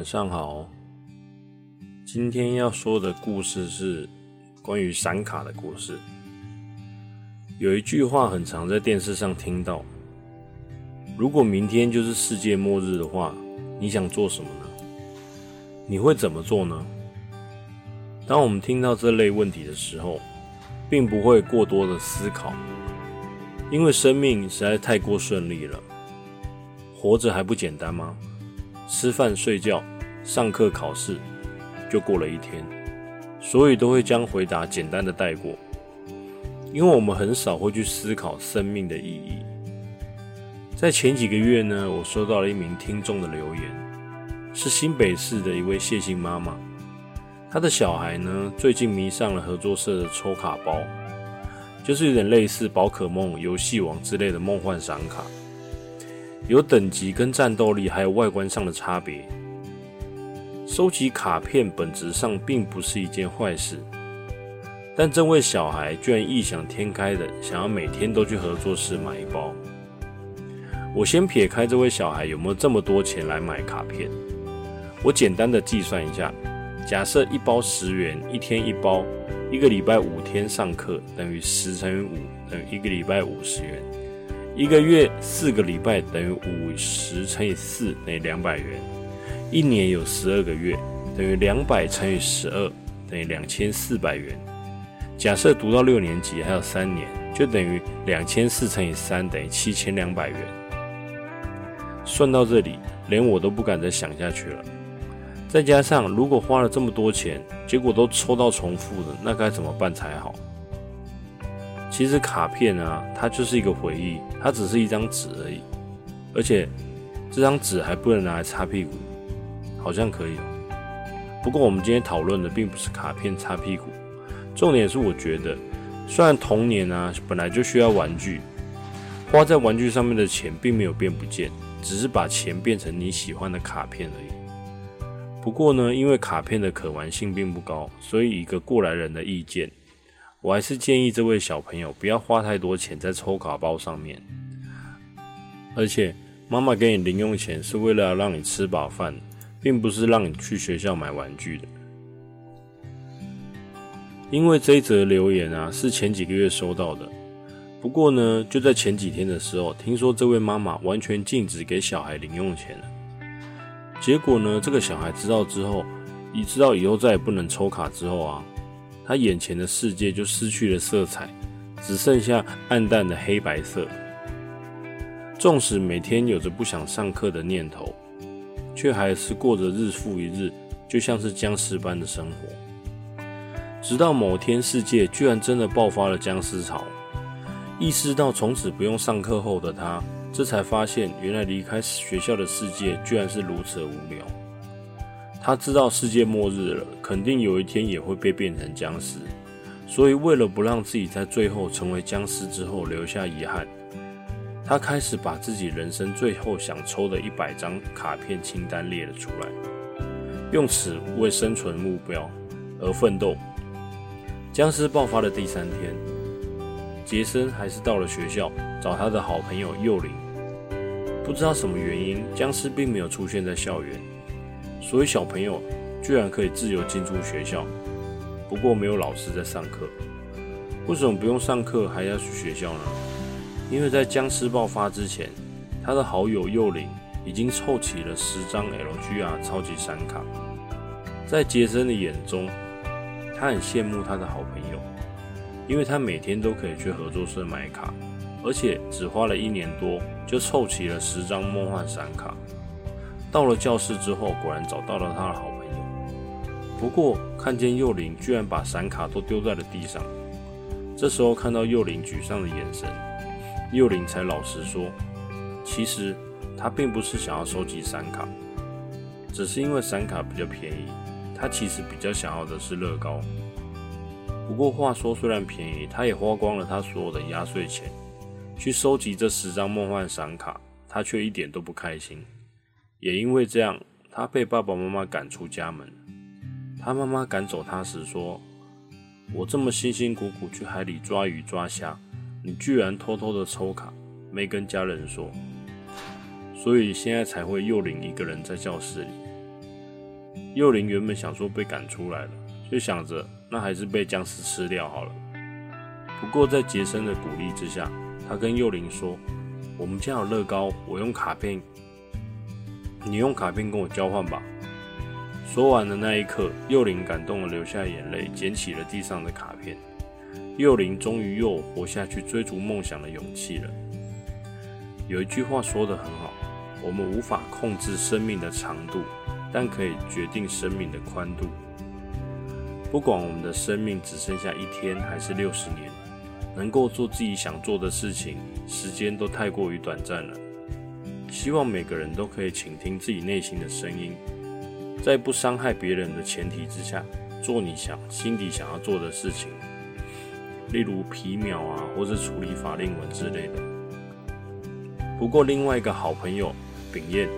晚上好，今天要说的故事是关于闪卡的故事。有一句话很常在电视上听到：如果明天就是世界末日的话，你想做什么呢？你会怎么做呢？当我们听到这类问题的时候，并不会过多的思考，因为生命实在太过顺利了，活着还不简单吗？吃饭、睡觉、上课、考试，就过了一天，所以都会将回答简单的带过，因为我们很少会去思考生命的意义。在前几个月呢，我收到了一名听众的留言，是新北市的一位谢姓妈妈，她的小孩呢最近迷上了合作社的抽卡包，就是有点类似宝可梦、游戏王之类的梦幻闪卡。有等级跟战斗力，还有外观上的差别。收集卡片本质上并不是一件坏事，但这位小孩居然异想天开的想要每天都去合作社买一包。我先撇开这位小孩有没有这么多钱来买卡片，我简单的计算一下，假设一包十元，一天一包，一个礼拜五天上课，等于十乘以五，等于一个礼拜五十元。一个月四个礼拜等于五十乘以四等于两百元，一年有十二个月等于两百乘以十二等于两千四百元。假设读到六年级还有三年，就等于两千四乘以三等于七千两百元。算到这里，连我都不敢再想下去了。再加上如果花了这么多钱，结果都抽到重复的，那该怎么办才好？其实卡片啊，它就是一个回忆，它只是一张纸而已，而且这张纸还不能拿来擦屁股，好像可以哦。不过我们今天讨论的并不是卡片擦屁股，重点是我觉得，虽然童年啊本来就需要玩具，花在玩具上面的钱并没有变不见，只是把钱变成你喜欢的卡片而已。不过呢，因为卡片的可玩性并不高，所以一个过来人的意见。我还是建议这位小朋友不要花太多钱在抽卡包上面，而且妈妈给你零用钱是为了让你吃饱饭，并不是让你去学校买玩具的。因为这一则留言啊是前几个月收到的，不过呢就在前几天的时候，听说这位妈妈完全禁止给小孩零用钱了。结果呢这个小孩知道之后，一知道以后再也不能抽卡之后啊。他眼前的世界就失去了色彩，只剩下暗淡的黑白色。纵使每天有着不想上课的念头，却还是过着日复一日，就像是僵尸般的生活。直到某天，世界居然真的爆发了僵尸潮，意识到从此不用上课后的他，这才发现原来离开学校的世界居然是如此无聊。他知道世界末日了，肯定有一天也会被变成僵尸，所以为了不让自己在最后成为僵尸之后留下遗憾，他开始把自己人生最后想抽的一百张卡片清单列了出来，用此为生存目标而奋斗。僵尸爆发的第三天，杰森还是到了学校找他的好朋友幼灵，不知道什么原因，僵尸并没有出现在校园。所以小朋友居然可以自由进出学校，不过没有老师在上课。为什么不用上课还要去学校呢？因为在僵尸爆发之前，他的好友幼灵已经凑齐了十张 LGR 超级闪卡。在杰森的眼中，他很羡慕他的好朋友，因为他每天都可以去合作社买卡，而且只花了一年多就凑齐了十张梦幻闪卡。到了教室之后，果然找到了他的好朋友。不过看见幼灵居然把闪卡都丢在了地上，这时候看到幼灵沮丧的眼神，幼灵才老实说，其实他并不是想要收集闪卡，只是因为闪卡比较便宜，他其实比较想要的是乐高。不过话说，虽然便宜，他也花光了他所有的压岁钱去收集这十张梦幻闪卡，他却一点都不开心。也因为这样，他被爸爸妈妈赶出家门。他妈妈赶走他时说：“我这么辛辛苦苦去海里抓鱼抓虾，你居然偷偷的抽卡，没跟家人说。”所以现在才会幼灵一个人在教室里。幼灵原本想说被赶出来了，就想着那还是被僵尸吃掉好了。不过在杰森的鼓励之下，他跟幼灵说：“我们家有乐高，我用卡片，你用卡片跟我交换吧。”说完的那一刻，幼灵感动的流下眼泪，捡起了地上的卡片。幼灵终于又活下去、追逐梦想的勇气了。有一句话说得很好：“我们无法控制生命的长度。”但可以决定生命的宽度。不管我们的生命只剩下一天还是六十年，能够做自己想做的事情，时间都太过于短暂了。希望每个人都可以倾听自己内心的声音，在不伤害别人的前提之下，做你想心底想要做的事情，例如皮秒啊，或是处理法令纹之类的。不过，另外一个好朋友秉彦。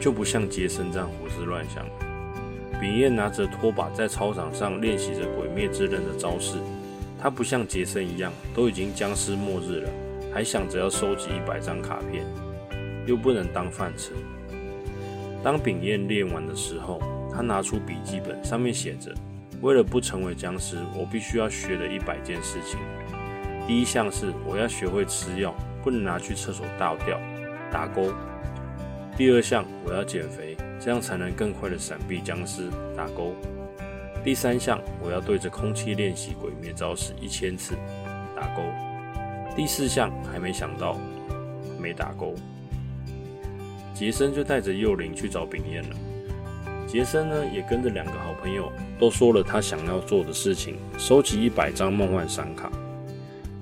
就不像杰森这样胡思乱想。炳彦拿着拖把在操场上练习着鬼灭之刃的招式。他不像杰森一样，都已经僵尸末日了，还想着要收集一百张卡片，又不能当饭吃。当炳彦练完的时候，他拿出笔记本，上面写着：“为了不成为僵尸，我必须要学的一百件事情。第一项是我要学会吃药，不能拿去厕所倒掉。”打勾。第二项，我要减肥，这样才能更快的闪避僵尸。打勾。第三项，我要对着空气练习鬼灭招式一千次。打勾。第四项还没想到，没打勾。杰森就带着幼灵去找炳彦了。杰森呢，也跟着两个好朋友，都说了他想要做的事情，收集一百张梦幻闪卡。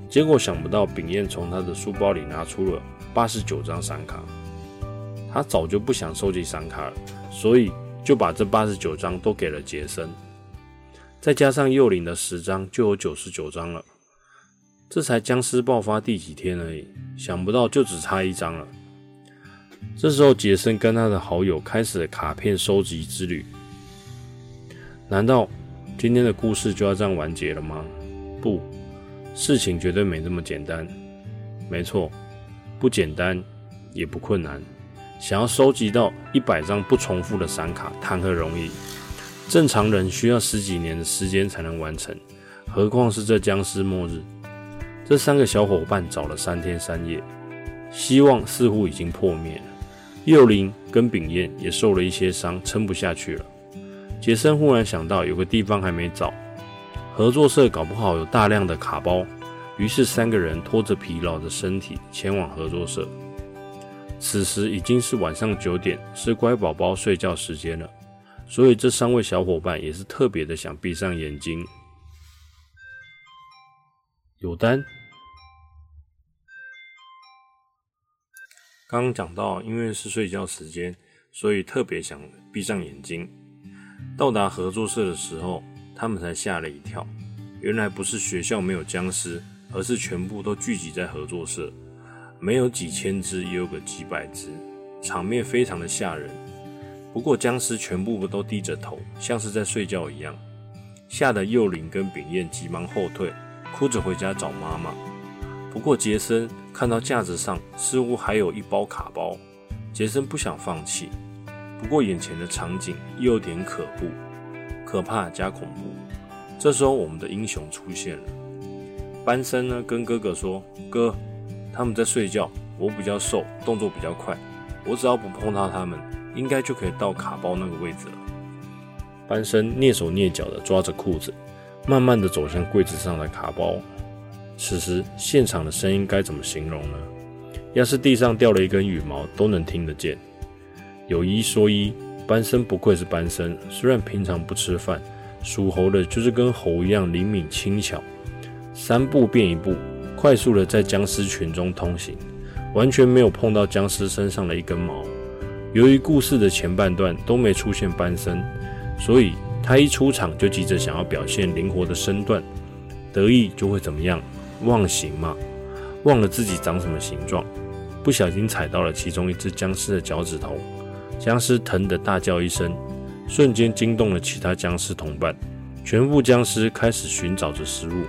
结果想不到，炳彦从他的书包里拿出了八十九张闪卡。他早就不想收集闪卡了，所以就把这八十九张都给了杰森，再加上幼灵的十张，就有九十九张了。这才僵尸爆发第几天而已，想不到就只差一张了。这时候，杰森跟他的好友开始了卡片收集之旅。难道今天的故事就要这样完结了吗？不，事情绝对没这么简单。没错，不简单，也不困难。想要收集到一百张不重复的闪卡，谈何容易？正常人需要十几年的时间才能完成，何况是这僵尸末日？这三个小伙伴找了三天三夜，希望似乎已经破灭。幼灵跟炳彦也受了一些伤，撑不下去了。杰森忽然想到，有个地方还没找，合作社搞不好有大量的卡包，于是三个人拖着疲劳的身体前往合作社。此时已经是晚上九点，是乖宝宝睡觉时间了，所以这三位小伙伴也是特别的想闭上眼睛。有单。刚讲到，因为是睡觉时间，所以特别想闭上眼睛。到达合作社的时候，他们才吓了一跳，原来不是学校没有僵尸，而是全部都聚集在合作社。没有几千只，也有个几百只，场面非常的吓人。不过僵尸全部都低着头，像是在睡觉一样，吓得幼灵跟炳彦急忙后退，哭着回家找妈妈。不过杰森看到架子上似乎还有一包卡包，杰森不想放弃。不过眼前的场景又有点可怖、可怕加恐怖。这时候我们的英雄出现了，班森呢跟哥哥说：“哥。”他们在睡觉，我比较瘦，动作比较快，我只要不碰到他们，应该就可以到卡包那个位置了。班森蹑手蹑脚地抓着裤子，慢慢地走向柜子上的卡包。此时现场的声音该怎么形容呢？要是地上掉了一根羽毛，都能听得见。有一说一，班森不愧是班森，虽然平常不吃饭，属猴的就是跟猴一样灵敏轻巧，三步变一步。快速的在僵尸群中通行，完全没有碰到僵尸身上的一根毛。由于故事的前半段都没出现班森，所以他一出场就急着想要表现灵活的身段，得意就会怎么样？忘形嘛，忘了自己长什么形状，不小心踩到了其中一只僵尸的脚趾头，僵尸疼得大叫一声，瞬间惊动了其他僵尸同伴，全部僵尸开始寻找着食物。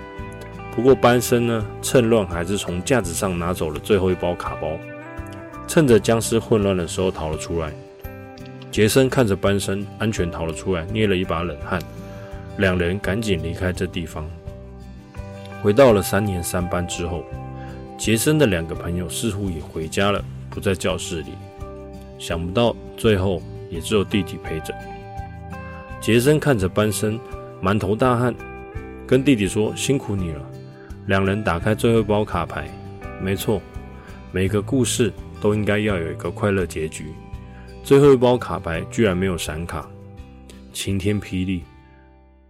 不过班森呢，趁乱还是从架子上拿走了最后一包卡包，趁着僵尸混乱的时候逃了出来。杰森看着班森安全逃了出来，捏了一把冷汗。两人赶紧离开这地方。回到了三年三班之后，杰森的两个朋友似乎也回家了，不在教室里。想不到最后也只有弟弟陪着。杰森看着班森满头大汗，跟弟弟说：“辛苦你了。”两人打开最后一包卡牌。没错，每个故事都应该要有一个快乐结局。最后一包卡牌居然没有闪卡，晴天霹雳。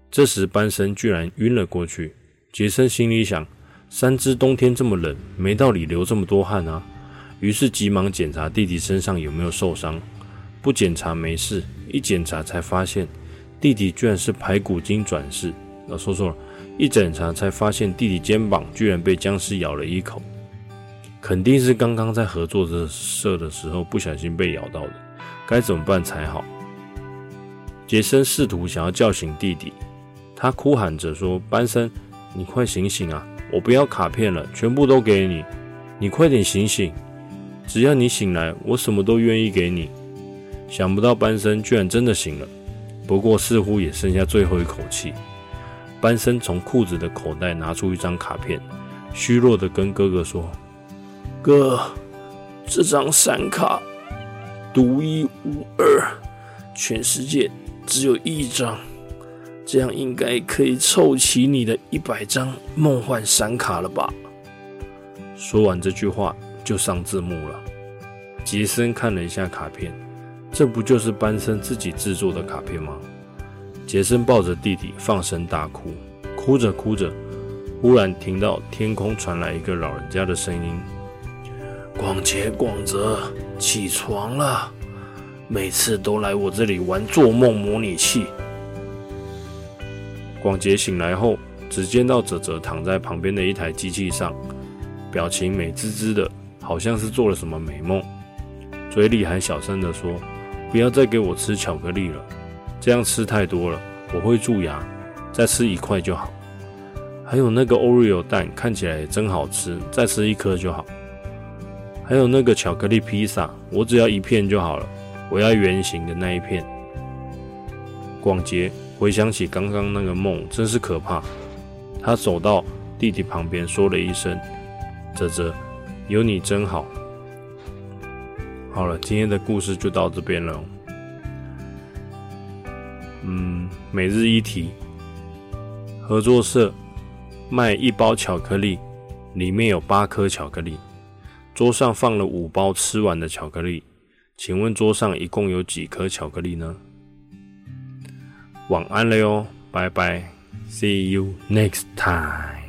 这时班森居然晕了过去。杰森心里想：三只冬天这么冷，没道理流这么多汗啊。于是急忙检查弟弟身上有没有受伤。不检查没事，一检查才发现。弟弟居然是排骨精转世，我说错了。一检查才发现，弟弟肩膀居然被僵尸咬了一口，肯定是刚刚在合作社的时候不小心被咬到的，该怎么办才好？杰森试图想要叫醒弟弟，他哭喊着说：“班森，你快醒醒啊！我不要卡片了，全部都给你，你快点醒醒！只要你醒来，我什么都愿意给你。”想不到班森居然真的醒了。不过，似乎也剩下最后一口气。班森从裤子的口袋拿出一张卡片，虚弱的跟哥哥说：“哥，这张闪卡独一无二，全世界只有一张，这样应该可以凑齐你的一百张梦幻闪卡了吧？”说完这句话，就上字幕了。杰森看了一下卡片。这不就是班森自己制作的卡片吗？杰森抱着弟弟放声大哭，哭着哭着，忽然听到天空传来一个老人家的声音：“广杰、广泽，起床了！每次都来我这里玩做梦模拟器。”广杰醒来后，只见到泽泽躺在旁边的一台机器上，表情美滋滋的，好像是做了什么美梦，嘴里还小声的说。不要再给我吃巧克力了，这样吃太多了，我会蛀牙。再吃一块就好。还有那个 Oreo 蛋看起来也真好吃，再吃一颗就好。还有那个巧克力披萨，我只要一片就好了，我要圆形的那一片。广杰回想起刚刚那个梦，真是可怕。他走到弟弟旁边，说了一声：“泽泽，有你真好。”好了，今天的故事就到这边了。嗯，每日一题，合作社卖一包巧克力，里面有八颗巧克力，桌上放了五包吃完的巧克力，请问桌上一共有几颗巧克力呢？晚安了哟，拜拜，See you next time。